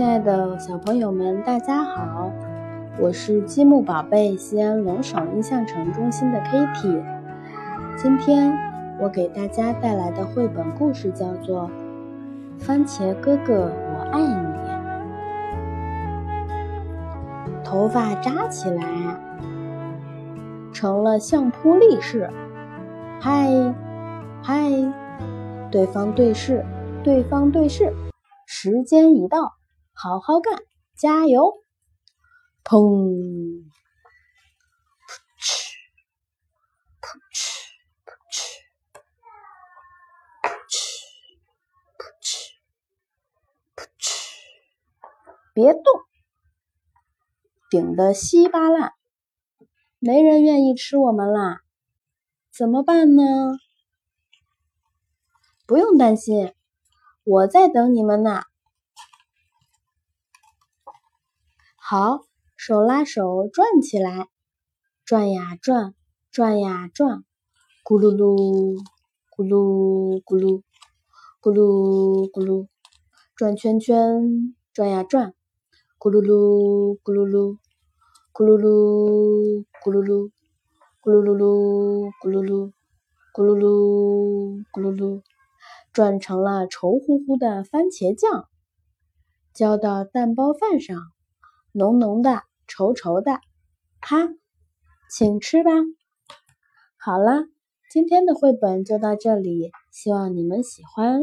亲爱的小朋友们，大家好，我是积木宝贝西安龙爽印象城中心的 Kitty。今天我给大家带来的绘本故事叫做《番茄哥哥我爱你》。头发扎起来，成了相扑力士。嗨，嗨，对方对视，对方对视，时间已到。好好干，加油！砰！噗嗤！噗嗤！噗嗤！噗嗤！噗嗤！噗嗤！别动！顶得稀巴烂，没人愿意吃我们啦！怎么办呢？不用担心，我在等你们呢。好，手拉手转起来，转呀转，转呀转，咕噜噜，咕噜咕噜，咕噜咕噜，转圈圈，转呀转，咕噜噜，咕噜噜，咕噜噜，咕噜噜，咕噜噜噜，咕噜噜，咕噜噜，咕噜噜，转成了稠乎乎的番茄酱，浇到蛋包饭上。浓浓的，稠稠的，哈，请吃吧。好了，今天的绘本就到这里，希望你们喜欢。